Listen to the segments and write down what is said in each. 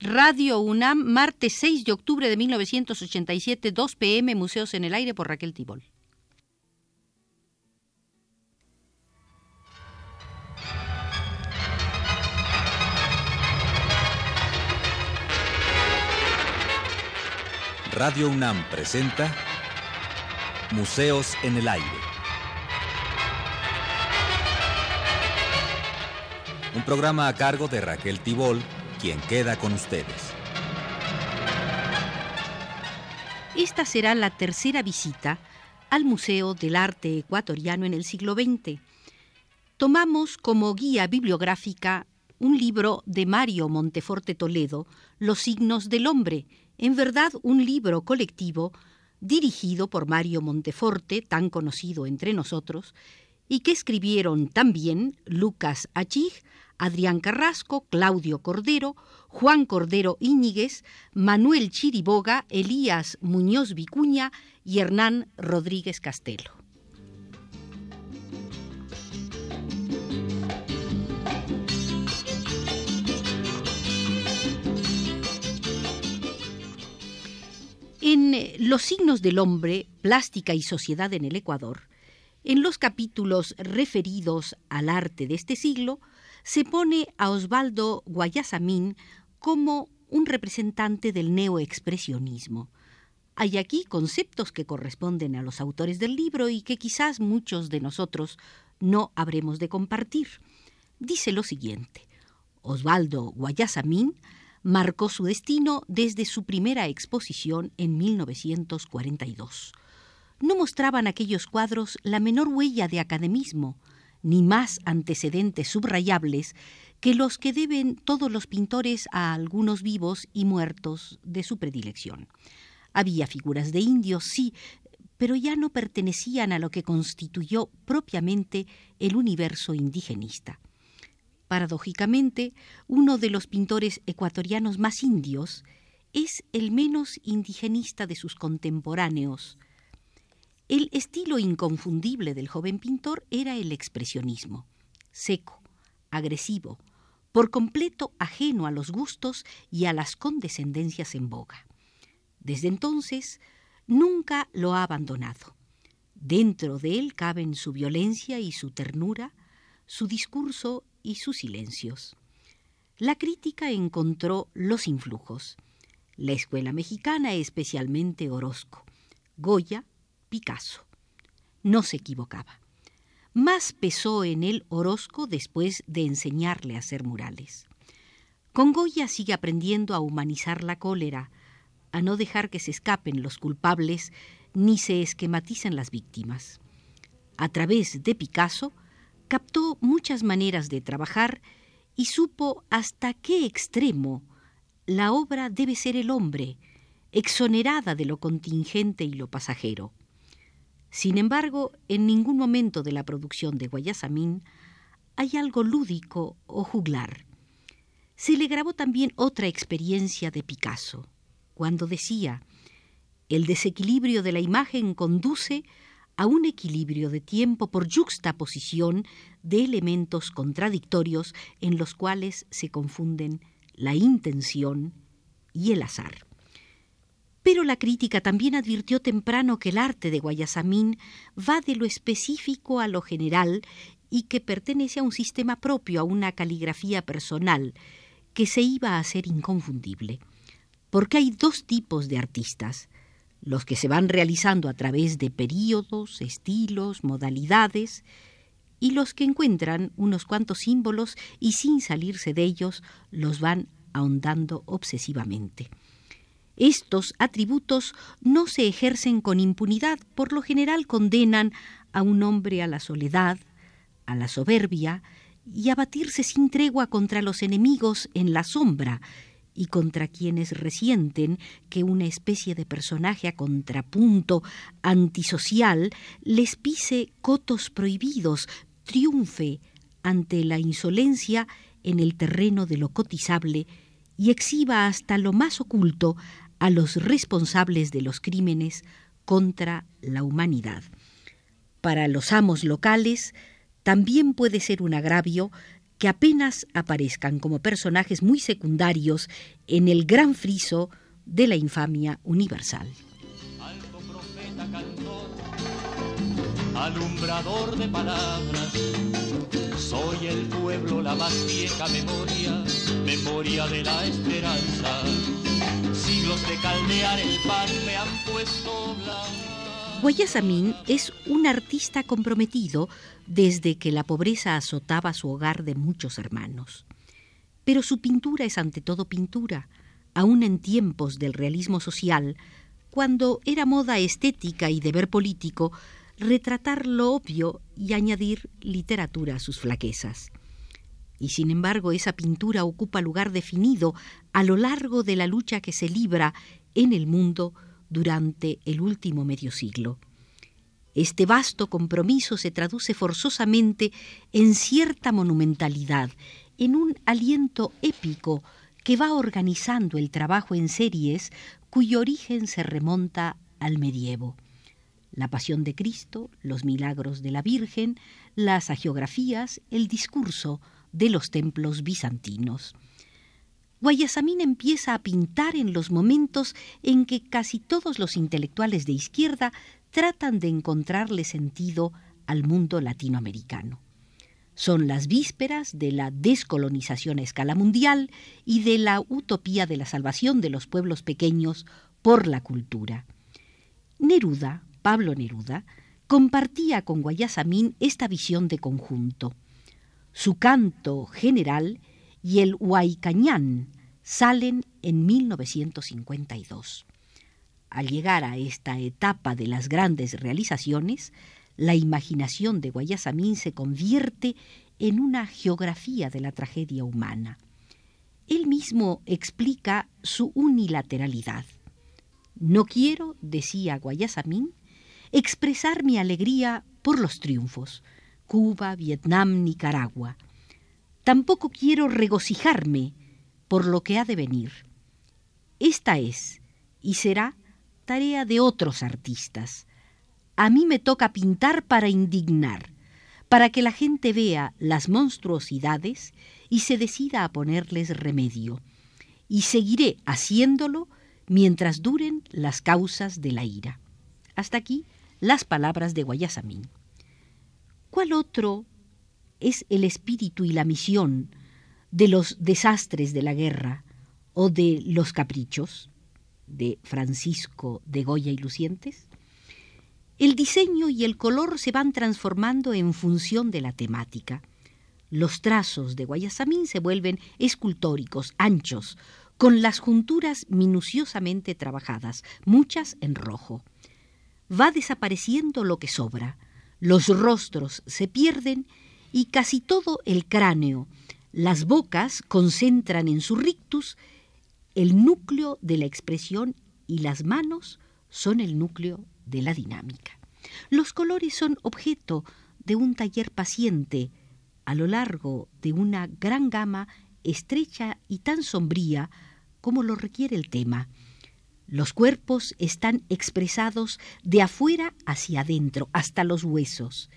Radio UNAM, martes 6 de octubre de 1987, 2 pm, Museos en el Aire por Raquel Tibol. Radio UNAM presenta Museos en el Aire. Un programa a cargo de Raquel Tibol queda con ustedes. Esta será la tercera visita al Museo del Arte Ecuatoriano en el siglo XX. Tomamos como guía bibliográfica un libro de Mario Monteforte Toledo, Los signos del hombre, en verdad un libro colectivo dirigido por Mario Monteforte, tan conocido entre nosotros, y que escribieron también Lucas Achig, Adrián Carrasco, Claudio Cordero, Juan Cordero Íñiguez, Manuel Chiriboga, Elías Muñoz Vicuña y Hernán Rodríguez Castelo. En Los signos del hombre, plástica y sociedad en el Ecuador, en los capítulos referidos al arte de este siglo, se pone a Osvaldo Guayasamín como un representante del neoexpresionismo. Hay aquí conceptos que corresponden a los autores del libro y que quizás muchos de nosotros no habremos de compartir. Dice lo siguiente. Osvaldo Guayasamín marcó su destino desde su primera exposición en 1942. No mostraban aquellos cuadros la menor huella de academismo, ni más antecedentes subrayables que los que deben todos los pintores a algunos vivos y muertos de su predilección. Había figuras de indios, sí, pero ya no pertenecían a lo que constituyó propiamente el universo indigenista. Paradójicamente, uno de los pintores ecuatorianos más indios es el menos indigenista de sus contemporáneos, el estilo inconfundible del joven pintor era el expresionismo, seco, agresivo, por completo ajeno a los gustos y a las condescendencias en boga. Desde entonces, nunca lo ha abandonado. Dentro de él caben su violencia y su ternura, su discurso y sus silencios. La crítica encontró los influjos. La escuela mexicana, especialmente Orozco, Goya, Picasso. No se equivocaba. Más pesó en él Orozco después de enseñarle a hacer murales. Con Goya sigue aprendiendo a humanizar la cólera, a no dejar que se escapen los culpables ni se esquematicen las víctimas. A través de Picasso captó muchas maneras de trabajar y supo hasta qué extremo la obra debe ser el hombre, exonerada de lo contingente y lo pasajero. Sin embargo, en ningún momento de la producción de Guayasamín hay algo lúdico o juglar. Se le grabó también otra experiencia de Picasso, cuando decía, el desequilibrio de la imagen conduce a un equilibrio de tiempo por juxtaposición de elementos contradictorios en los cuales se confunden la intención y el azar. Pero la crítica también advirtió temprano que el arte de Guayasamín va de lo específico a lo general y que pertenece a un sistema propio, a una caligrafía personal, que se iba a hacer inconfundible. Porque hay dos tipos de artistas, los que se van realizando a través de períodos, estilos, modalidades, y los que encuentran unos cuantos símbolos y sin salirse de ellos los van ahondando obsesivamente. Estos atributos no se ejercen con impunidad, por lo general condenan a un hombre a la soledad, a la soberbia y a batirse sin tregua contra los enemigos en la sombra y contra quienes resienten que una especie de personaje a contrapunto antisocial les pise cotos prohibidos, triunfe ante la insolencia en el terreno de lo cotizable y exhiba hasta lo más oculto a los responsables de los crímenes contra la humanidad. Para los amos locales, también puede ser un agravio que apenas aparezcan como personajes muy secundarios en el gran friso de la infamia universal. Alto profeta cantor, alumbrador de palabras, soy el pueblo la más vieja memoria, memoria de la esperanza. Siglos de caldear el pan me han puesto blanca. Guayasamín es un artista comprometido desde que la pobreza azotaba su hogar de muchos hermanos. Pero su pintura es ante todo pintura, aun en tiempos del realismo social, cuando era moda estética y deber político retratar lo obvio y añadir literatura a sus flaquezas. Y sin embargo esa pintura ocupa lugar definido a lo largo de la lucha que se libra en el mundo durante el último medio siglo. Este vasto compromiso se traduce forzosamente en cierta monumentalidad, en un aliento épico que va organizando el trabajo en series cuyo origen se remonta al medievo. La pasión de Cristo, los milagros de la Virgen, las agiografías, el discurso de los templos bizantinos. Guayasamín empieza a pintar en los momentos en que casi todos los intelectuales de izquierda tratan de encontrarle sentido al mundo latinoamericano. Son las vísperas de la descolonización a escala mundial y de la utopía de la salvación de los pueblos pequeños por la cultura. Neruda, Pablo Neruda, compartía con Guayasamín esta visión de conjunto. Su canto general y el Huaycañán salen en 1952. Al llegar a esta etapa de las grandes realizaciones, la imaginación de Guayasamín se convierte en una geografía de la tragedia humana. Él mismo explica su unilateralidad. No quiero, decía Guayasamín, expresar mi alegría por los triunfos, Cuba, Vietnam, Nicaragua. Tampoco quiero regocijarme por lo que ha de venir. Esta es y será tarea de otros artistas. A mí me toca pintar para indignar, para que la gente vea las monstruosidades y se decida a ponerles remedio. Y seguiré haciéndolo mientras duren las causas de la ira. Hasta aquí las palabras de Guayasamín. ¿Cuál otro es el espíritu y la misión de los desastres de la guerra o de los caprichos? de Francisco de Goya y Lucientes? El diseño y el color se van transformando en función de la temática. Los trazos de Guayasamín se vuelven escultóricos, anchos, con las junturas minuciosamente trabajadas, muchas en rojo. Va desapareciendo lo que sobra, los rostros se pierden y casi todo el cráneo, las bocas concentran en su rictus el núcleo de la expresión y las manos son el núcleo de la dinámica. Los colores son objeto de un taller paciente a lo largo de una gran gama estrecha y tan sombría como lo requiere el tema. Los cuerpos están expresados de afuera hacia adentro, hasta los huesos.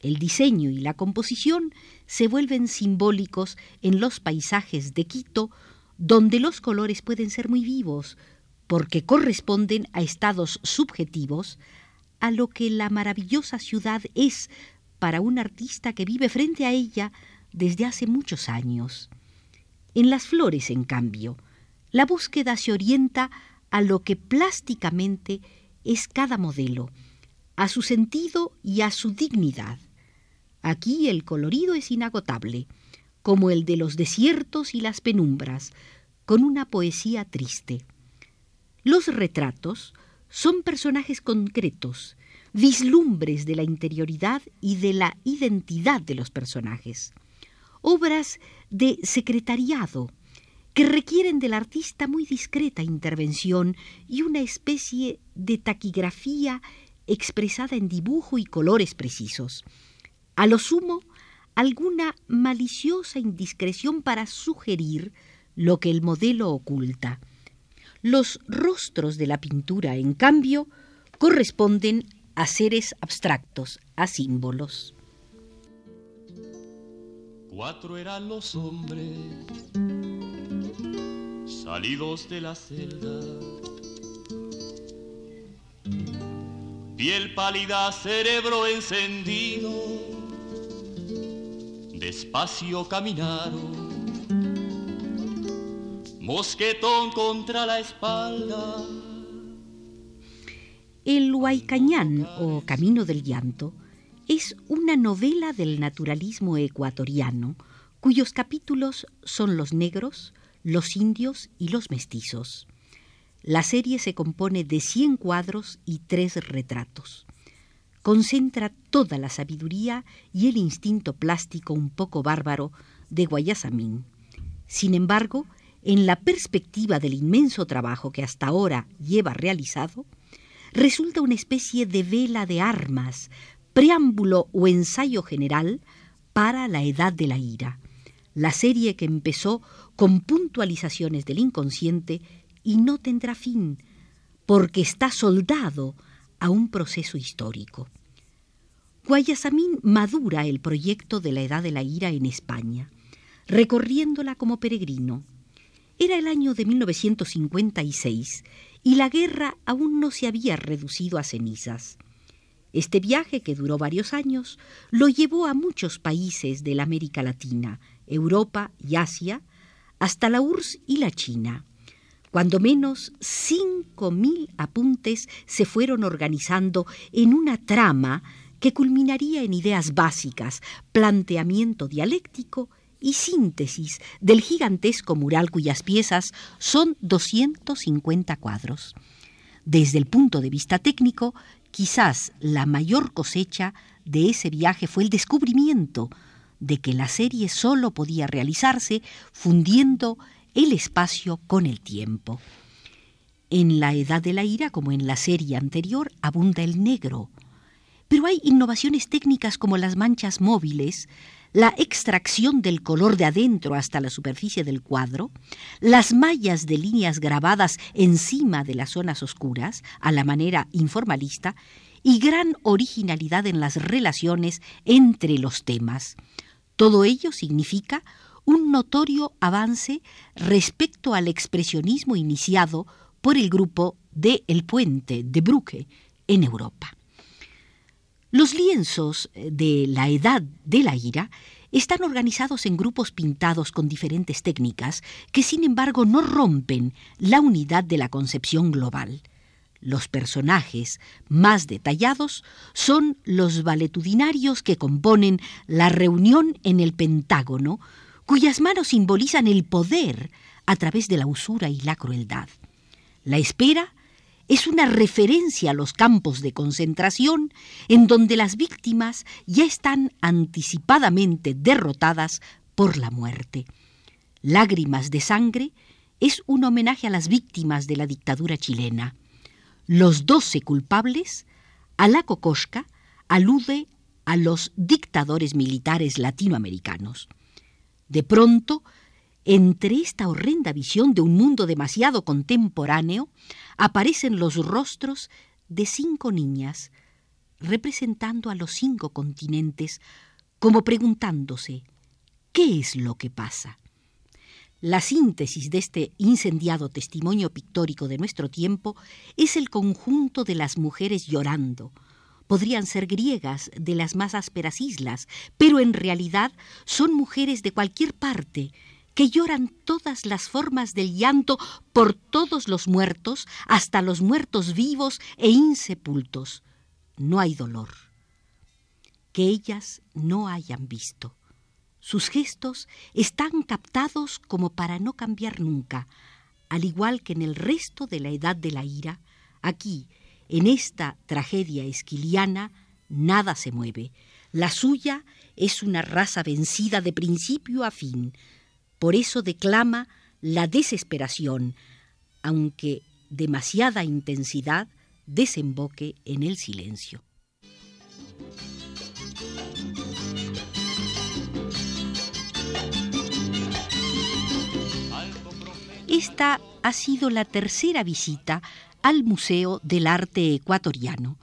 El diseño y la composición se vuelven simbólicos en los paisajes de Quito donde los colores pueden ser muy vivos, porque corresponden a estados subjetivos, a lo que la maravillosa ciudad es para un artista que vive frente a ella desde hace muchos años. En las flores, en cambio, la búsqueda se orienta a lo que plásticamente es cada modelo, a su sentido y a su dignidad. Aquí el colorido es inagotable, como el de los desiertos y las penumbras, con una poesía triste. Los retratos son personajes concretos, vislumbres de la interioridad y de la identidad de los personajes, obras de secretariado que requieren del artista muy discreta intervención y una especie de taquigrafía expresada en dibujo y colores precisos. A lo sumo, alguna maliciosa indiscreción para sugerir lo que el modelo oculta. Los rostros de la pintura, en cambio, corresponden a seres abstractos, a símbolos. Cuatro eran los hombres salidos de la celda. Piel pálida, cerebro encendido, despacio caminaron, mosquetón contra la espalda. El Huaycañán o Camino del Llanto es una novela del naturalismo ecuatoriano cuyos capítulos son los negros, los indios y los mestizos. La serie se compone de 100 cuadros y tres retratos. Concentra toda la sabiduría y el instinto plástico un poco bárbaro de Guayasamín. Sin embargo, en la perspectiva del inmenso trabajo que hasta ahora lleva realizado, resulta una especie de vela de armas preámbulo o ensayo general para la edad de la ira, la serie que empezó con puntualizaciones del inconsciente y no tendrá fin, porque está soldado a un proceso histórico. Guayasamín madura el proyecto de la Edad de la Ira en España, recorriéndola como peregrino. Era el año de 1956 y la guerra aún no se había reducido a cenizas. Este viaje, que duró varios años, lo llevó a muchos países de la América Latina, Europa y Asia, hasta la URSS y la China. Cuando menos cinco mil apuntes se fueron organizando en una trama que culminaría en ideas básicas, planteamiento dialéctico y síntesis del gigantesco mural cuyas piezas son 250 cuadros. Desde el punto de vista técnico, Quizás la mayor cosecha de ese viaje fue el descubrimiento de que la serie solo podía realizarse fundiendo el espacio con el tiempo. En la Edad de la Ira, como en la serie anterior, abunda el negro. Pero hay innovaciones técnicas como las manchas móviles, la extracción del color de adentro hasta la superficie del cuadro, las mallas de líneas grabadas encima de las zonas oscuras, a la manera informalista, y gran originalidad en las relaciones entre los temas. Todo ello significa un notorio avance respecto al expresionismo iniciado por el grupo de El Puente de Brugge en Europa. Los lienzos eh, de la Edad de la Ira están organizados en grupos pintados con diferentes técnicas que sin embargo no rompen la unidad de la concepción global. Los personajes más detallados son los valetudinarios que componen la reunión en el Pentágono, cuyas manos simbolizan el poder a través de la usura y la crueldad. La espera es una referencia a los campos de concentración en donde las víctimas ya están anticipadamente derrotadas por la muerte. Lágrimas de sangre es un homenaje a las víctimas de la dictadura chilena. Los doce culpables, a la cocosca, alude a los dictadores militares latinoamericanos. De pronto, entre esta horrenda visión de un mundo demasiado contemporáneo, aparecen los rostros de cinco niñas, representando a los cinco continentes, como preguntándose, ¿qué es lo que pasa? La síntesis de este incendiado testimonio pictórico de nuestro tiempo es el conjunto de las mujeres llorando. Podrían ser griegas de las más ásperas islas, pero en realidad son mujeres de cualquier parte, que lloran todas las formas del llanto por todos los muertos, hasta los muertos vivos e insepultos. No hay dolor que ellas no hayan visto. Sus gestos están captados como para no cambiar nunca, al igual que en el resto de la edad de la ira, aquí, en esta tragedia esquiliana, nada se mueve. La suya es una raza vencida de principio a fin, por eso declama la desesperación, aunque demasiada intensidad desemboque en el silencio. Esta ha sido la tercera visita al Museo del Arte Ecuatoriano,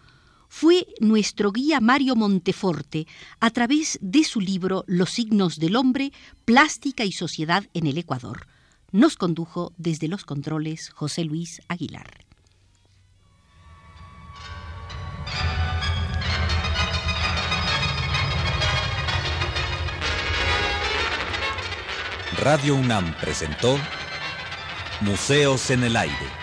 fue nuestro guía Mario Monteforte a través de su libro Los signos del hombre, plástica y sociedad en el Ecuador. Nos condujo desde los controles José Luis Aguilar. Radio UNAM presentó Museos en el Aire.